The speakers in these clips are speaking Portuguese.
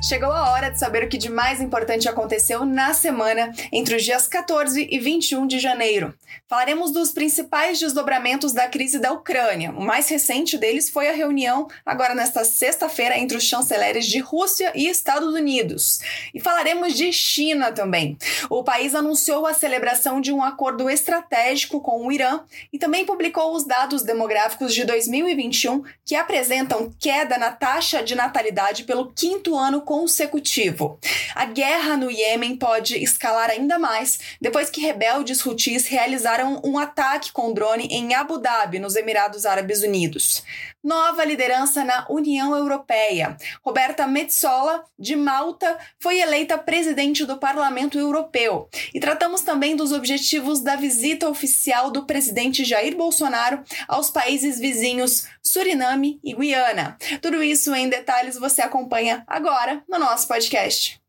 Chegou a hora de saber o que de mais importante aconteceu na semana entre os dias 14 e 21 de janeiro. Falaremos dos principais desdobramentos da crise da Ucrânia. O mais recente deles foi a reunião, agora nesta sexta-feira, entre os chanceleres de Rússia e Estados Unidos. E falaremos de China também. O país anunciou a celebração de um acordo estratégico com o Irã e também publicou os dados demográficos de 2021 que apresentam queda na taxa de natalidade pelo quinto ano consecutivo. A guerra no Iêmen pode escalar ainda mais depois que rebeldes hutis realizaram um ataque com drone em Abu Dhabi, nos Emirados Árabes Unidos. Nova liderança na União Europeia. Roberta Metsola, de Malta, foi eleita presidente do Parlamento Europeu. E tratamos também dos objetivos da visita oficial do presidente Jair Bolsonaro aos países vizinhos Suriname e Guiana. Tudo isso em detalhes você acompanha agora no nosso podcast.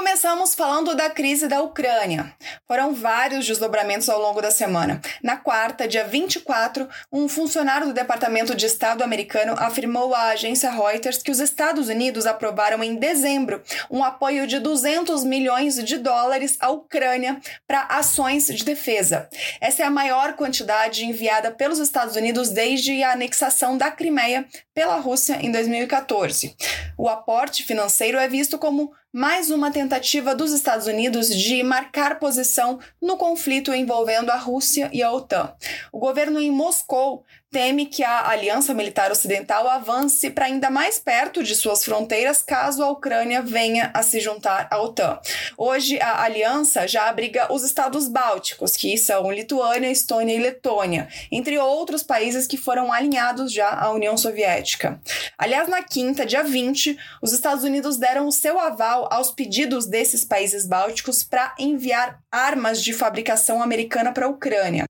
Começamos falando da crise da Ucrânia. Foram vários desdobramentos ao longo da semana. Na quarta, dia 24, um funcionário do Departamento de Estado americano afirmou à agência Reuters que os Estados Unidos aprovaram em dezembro um apoio de 200 milhões de dólares à Ucrânia para ações de defesa. Essa é a maior quantidade enviada pelos Estados Unidos desde a anexação da Crimeia pela Rússia em 2014. O aporte financeiro é visto como mais uma tentativa dos Estados Unidos de marcar posição no conflito envolvendo a Rússia e a OTAN. O governo em Moscou teme que a aliança militar ocidental avance para ainda mais perto de suas fronteiras caso a Ucrânia venha a se juntar à OTAN. Hoje, a aliança já abriga os estados bálticos, que são Lituânia, Estônia e Letônia, entre outros países que foram alinhados já à União Soviética. Aliás, na quinta, dia 20, os Estados Unidos deram o seu aval aos pedidos desses países bálticos para enviar armas de fabricação americana para a Ucrânia.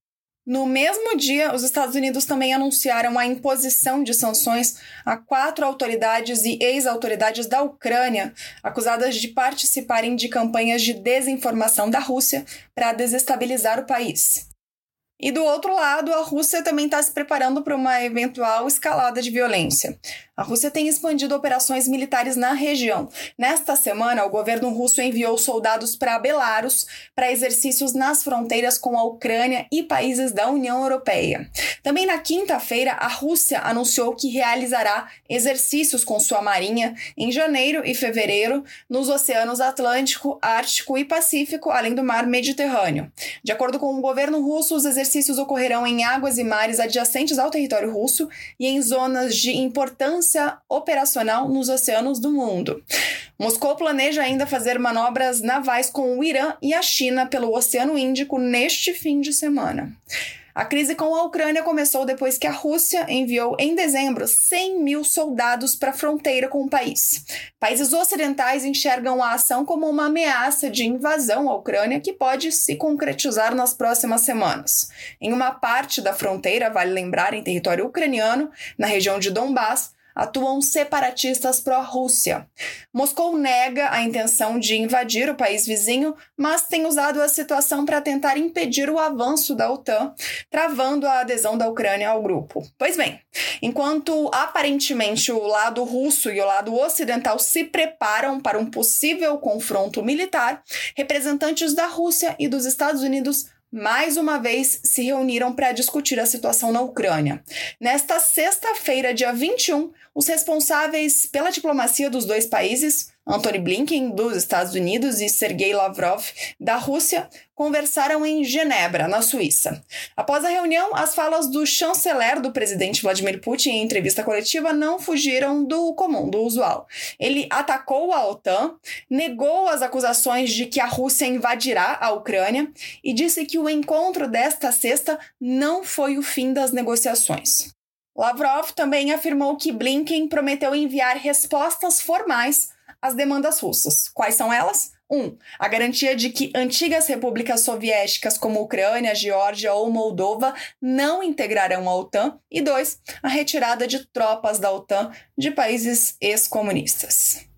No mesmo dia, os Estados Unidos também anunciaram a imposição de sanções a quatro autoridades e ex-autoridades da Ucrânia acusadas de participarem de campanhas de desinformação da Rússia para desestabilizar o país. E do outro lado, a Rússia também está se preparando para uma eventual escalada de violência. A Rússia tem expandido operações militares na região. Nesta semana, o governo russo enviou soldados para Belarus para exercícios nas fronteiras com a Ucrânia e países da União Europeia. Também na quinta-feira, a Rússia anunciou que realizará exercícios com sua marinha em janeiro e fevereiro nos oceanos Atlântico, Ártico e Pacífico, além do mar Mediterrâneo. De acordo com o governo russo, os exercícios ocorrerão em águas e mares adjacentes ao território russo e em zonas de importância operacional nos oceanos do mundo. Moscou planeja ainda fazer manobras navais com o Irã e a China pelo Oceano Índico neste fim de semana. A crise com a Ucrânia começou depois que a Rússia enviou em dezembro 100 mil soldados para a fronteira com o país. Países ocidentais enxergam a ação como uma ameaça de invasão à Ucrânia que pode se concretizar nas próximas semanas. Em uma parte da fronteira, vale lembrar, em território ucraniano, na região de Donbass, atuam separatistas pró-Rússia. Moscou nega a intenção de invadir o país vizinho, mas tem usado a situação para tentar impedir o avanço da OTAN, travando a adesão da Ucrânia ao grupo. Pois bem, enquanto aparentemente o lado russo e o lado ocidental se preparam para um possível confronto militar, representantes da Rússia e dos Estados Unidos mais uma vez se reuniram para discutir a situação na Ucrânia. Nesta sexta-feira, dia 21, os responsáveis pela diplomacia dos dois países, Antony Blinken, dos Estados Unidos, e Sergei Lavrov, da Rússia, conversaram em Genebra, na Suíça. Após a reunião, as falas do chanceler do presidente Vladimir Putin em entrevista coletiva não fugiram do comum, do usual. Ele atacou a OTAN, negou as acusações de que a Rússia invadirá a Ucrânia e disse que o encontro desta sexta não foi o fim das negociações. Lavrov também afirmou que Blinken prometeu enviar respostas formais às demandas russas. Quais são elas? 1. Um, a garantia de que antigas repúblicas soviéticas como Ucrânia, Geórgia ou Moldova não integrarão a OTAN. E 2. A retirada de tropas da OTAN de países ex-comunistas.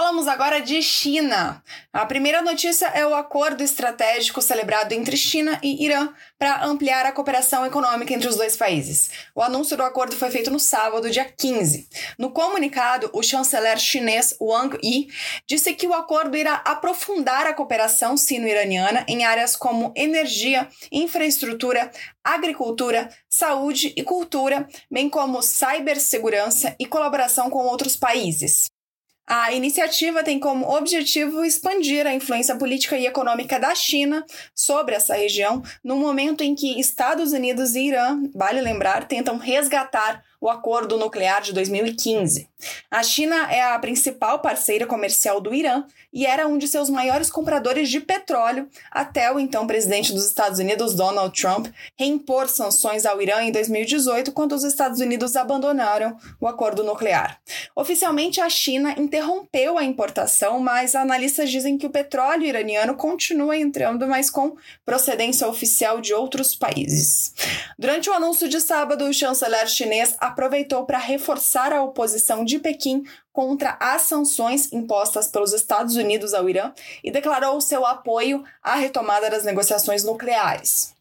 Falamos agora de China. A primeira notícia é o acordo estratégico celebrado entre China e Irã para ampliar a cooperação econômica entre os dois países. O anúncio do acordo foi feito no sábado, dia 15. No comunicado, o chanceler chinês Wang Yi disse que o acordo irá aprofundar a cooperação sino-iraniana em áreas como energia, infraestrutura, agricultura, saúde e cultura, bem como cibersegurança e colaboração com outros países. A iniciativa tem como objetivo expandir a influência política e econômica da China sobre essa região, no momento em que Estados Unidos e Irã, vale lembrar, tentam resgatar o acordo nuclear de 2015. A China é a principal parceira comercial do Irã e era um de seus maiores compradores de petróleo até o então presidente dos Estados Unidos, Donald Trump, reimpor sanções ao Irã em 2018, quando os Estados Unidos abandonaram o acordo nuclear. Oficialmente, a China interrompeu a importação, mas analistas dizem que o petróleo iraniano continua entrando, mas com procedência oficial de outros países. Durante o anúncio de sábado, o chanceler chinês aproveitou para reforçar a oposição de Pequim contra as sanções impostas pelos Estados Unidos ao Irã e declarou seu apoio à retomada das negociações nucleares.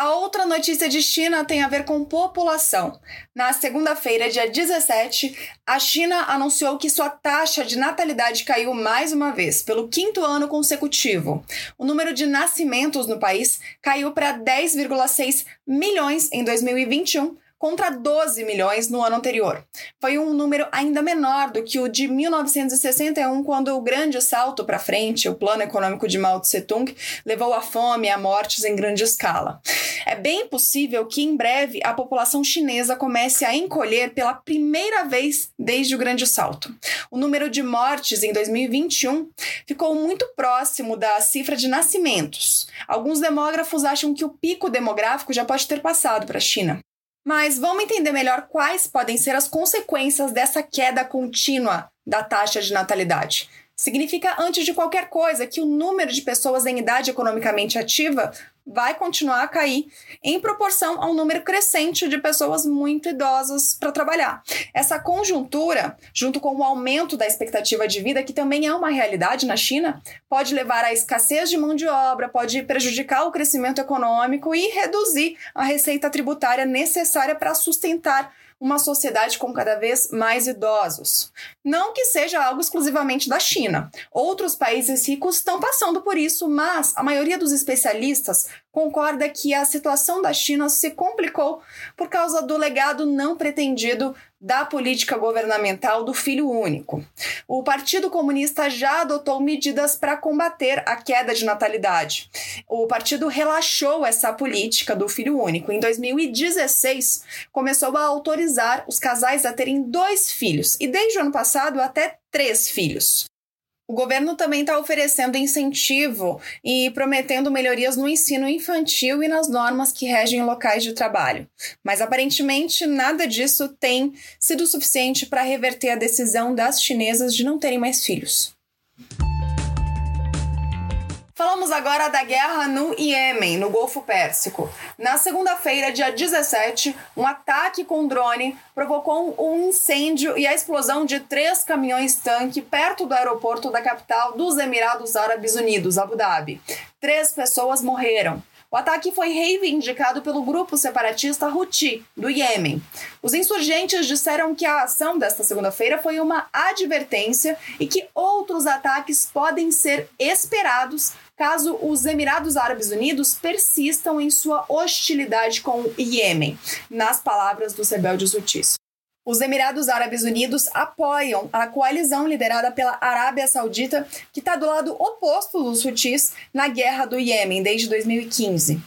A outra notícia de China tem a ver com população. Na segunda-feira, dia 17, a China anunciou que sua taxa de natalidade caiu mais uma vez, pelo quinto ano consecutivo. O número de nascimentos no país caiu para 10,6 milhões em 2021, contra 12 milhões no ano anterior. Foi um número ainda menor do que o de 1961, quando o grande salto para frente, o plano econômico de Mao Tse-tung, levou à fome e a mortes em grande escala. É bem possível que em breve a população chinesa comece a encolher pela primeira vez desde o grande salto. O número de mortes em 2021 ficou muito próximo da cifra de nascimentos. Alguns demógrafos acham que o pico demográfico já pode ter passado para a China. Mas vamos entender melhor quais podem ser as consequências dessa queda contínua da taxa de natalidade. Significa, antes de qualquer coisa, que o número de pessoas em idade economicamente ativa vai continuar a cair em proporção ao número crescente de pessoas muito idosas para trabalhar. Essa conjuntura, junto com o aumento da expectativa de vida, que também é uma realidade na China, pode levar à escassez de mão de obra, pode prejudicar o crescimento econômico e reduzir a receita tributária necessária para sustentar uma sociedade com cada vez mais idosos. Não que seja algo exclusivamente da China. Outros países ricos estão passando por isso, mas a maioria dos especialistas concorda que a situação da China se complicou por causa do legado não pretendido da política governamental do filho único. O Partido Comunista já adotou medidas para combater a queda de natalidade. O partido relaxou essa política do filho único. Em 2016, começou a autorizar os casais a terem dois filhos e, desde o ano passado, até três filhos. O governo também está oferecendo incentivo e prometendo melhorias no ensino infantil e nas normas que regem locais de trabalho. Mas aparentemente nada disso tem sido suficiente para reverter a decisão das chinesas de não terem mais filhos. Falamos agora da guerra no Iêmen, no Golfo Pérsico. Na segunda-feira, dia 17, um ataque com drone provocou um incêndio e a explosão de três caminhões-tanque perto do aeroporto da capital dos Emirados Árabes Unidos, Abu Dhabi. Três pessoas morreram. O ataque foi reivindicado pelo grupo separatista Houthi, do Iêmen. Os insurgentes disseram que a ação desta segunda-feira foi uma advertência e que outros ataques podem ser esperados caso os Emirados Árabes Unidos persistam em sua hostilidade com o Iêmen, nas palavras dos rebeldes hutis. Os Emirados Árabes Unidos apoiam a coalizão liderada pela Arábia Saudita, que está do lado oposto dos hutis na guerra do Iêmen desde 2015.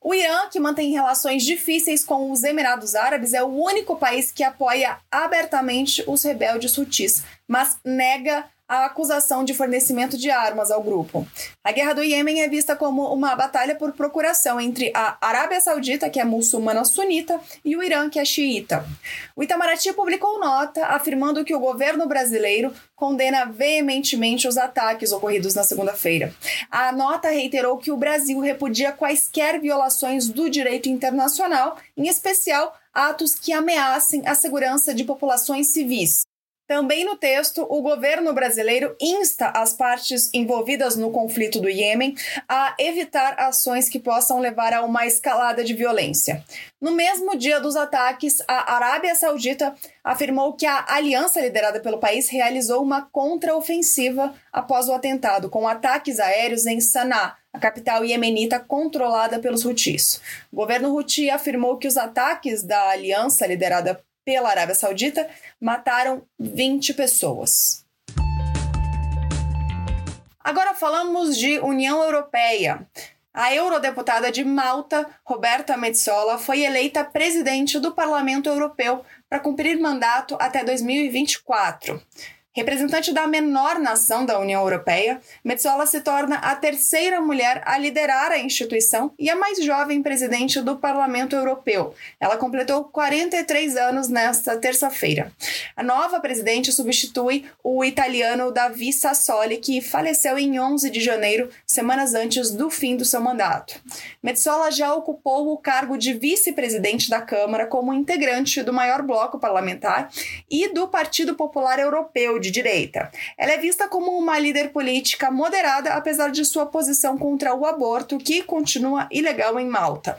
O Irã, que mantém relações difíceis com os Emirados Árabes, é o único país que apoia abertamente os rebeldes hutis, mas nega a acusação de fornecimento de armas ao grupo. A guerra do Iêmen é vista como uma batalha por procuração entre a Arábia Saudita, que é muçulmana sunita, e o Irã, que é xiita. O Itamaraty publicou nota afirmando que o governo brasileiro condena veementemente os ataques ocorridos na segunda-feira. A nota reiterou que o Brasil repudia quaisquer violações do direito internacional, em especial atos que ameacem a segurança de populações civis. Também no texto, o governo brasileiro insta as partes envolvidas no conflito do Iêmen a evitar ações que possam levar a uma escalada de violência. No mesmo dia dos ataques, a Arábia Saudita afirmou que a aliança liderada pelo país realizou uma contraofensiva após o atentado, com ataques aéreos em Sanaa, a capital iemenita controlada pelos Houthis. O governo Houthi afirmou que os ataques da aliança liderada pela Arábia Saudita mataram 20 pessoas. Agora falamos de União Europeia. A eurodeputada de Malta, Roberta Metsola, foi eleita presidente do Parlamento Europeu para cumprir mandato até 2024. Representante da menor nação da União Europeia, Metsola se torna a terceira mulher a liderar a instituição e a mais jovem presidente do Parlamento Europeu. Ela completou 43 anos nesta terça-feira. A nova presidente substitui o italiano Davi Sassoli, que faleceu em 11 de janeiro, semanas antes do fim do seu mandato. Metsola já ocupou o cargo de vice-presidente da Câmara como integrante do maior bloco parlamentar e do Partido Popular Europeu de direita. Ela é vista como uma líder política moderada, apesar de sua posição contra o aborto, que continua ilegal em Malta.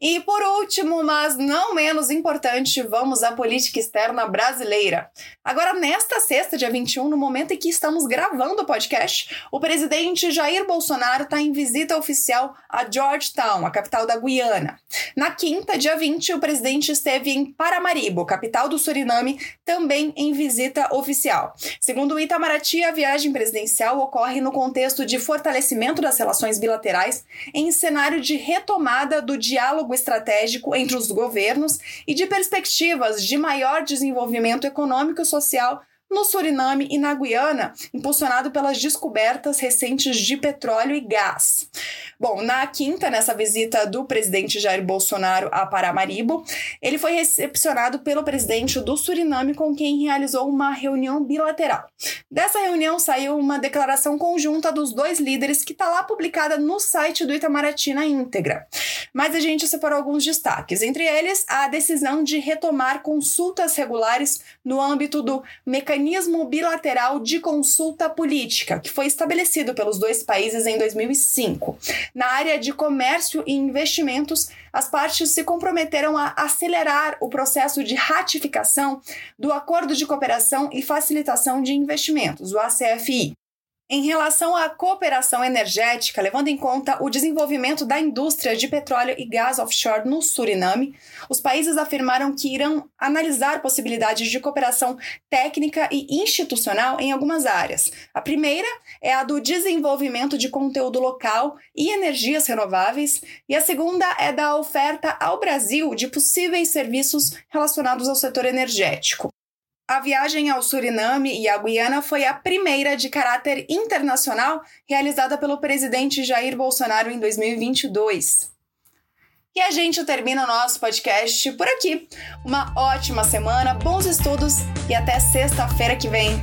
E por último, mas não menos importante, vamos à política externa brasileira. Agora, nesta sexta, dia 21, no momento em que estamos gravando o podcast, o presidente Jair Bolsonaro está em visita oficial a Georgetown, a capital da Guiana. Na quinta, dia 20, o presidente esteve em Paramaribo, capital do Suriname, também em visita oficial. Segundo o Itamaraty, a viagem presidencial ocorre no contexto de fortalecimento das relações bilaterais em cenário de retomada do diálogo diálogo estratégico entre os governos e de perspectivas de maior desenvolvimento econômico e social no Suriname e na Guiana, impulsionado pelas descobertas recentes de petróleo e gás. Bom, na quinta, nessa visita do presidente Jair Bolsonaro a Paramaribo, ele foi recepcionado pelo presidente do Suriname, com quem realizou uma reunião bilateral. Dessa reunião saiu uma declaração conjunta dos dois líderes que está lá publicada no site do Itamaraty na íntegra. Mas a gente separou alguns destaques, entre eles a decisão de retomar consultas regulares no âmbito do mecanismo mecanismo bilateral de consulta política, que foi estabelecido pelos dois países em 2005. Na área de comércio e investimentos, as partes se comprometeram a acelerar o processo de ratificação do Acordo de Cooperação e Facilitação de Investimentos, o ACFI. Em relação à cooperação energética, levando em conta o desenvolvimento da indústria de petróleo e gás offshore no Suriname, os países afirmaram que irão analisar possibilidades de cooperação técnica e institucional em algumas áreas. A primeira é a do desenvolvimento de conteúdo local e energias renováveis, e a segunda é da oferta ao Brasil de possíveis serviços relacionados ao setor energético. A viagem ao Suriname e à Guiana foi a primeira de caráter internacional realizada pelo presidente Jair Bolsonaro em 2022. E a gente termina o nosso podcast por aqui. Uma ótima semana, bons estudos e até sexta-feira que vem.